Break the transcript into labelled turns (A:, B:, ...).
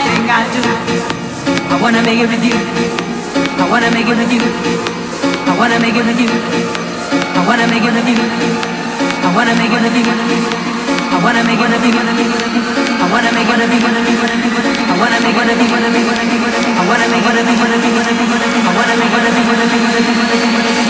A: Everything I do. I wanna make it with you. I wanna make it with you. I wanna make it with you. I wanna make it with you. I wanna make it with you. I wanna make it with you. I wanna make it with you. I wanna make it with you. I wanna make it with you. I wanna make it with you. I wanna make it with you.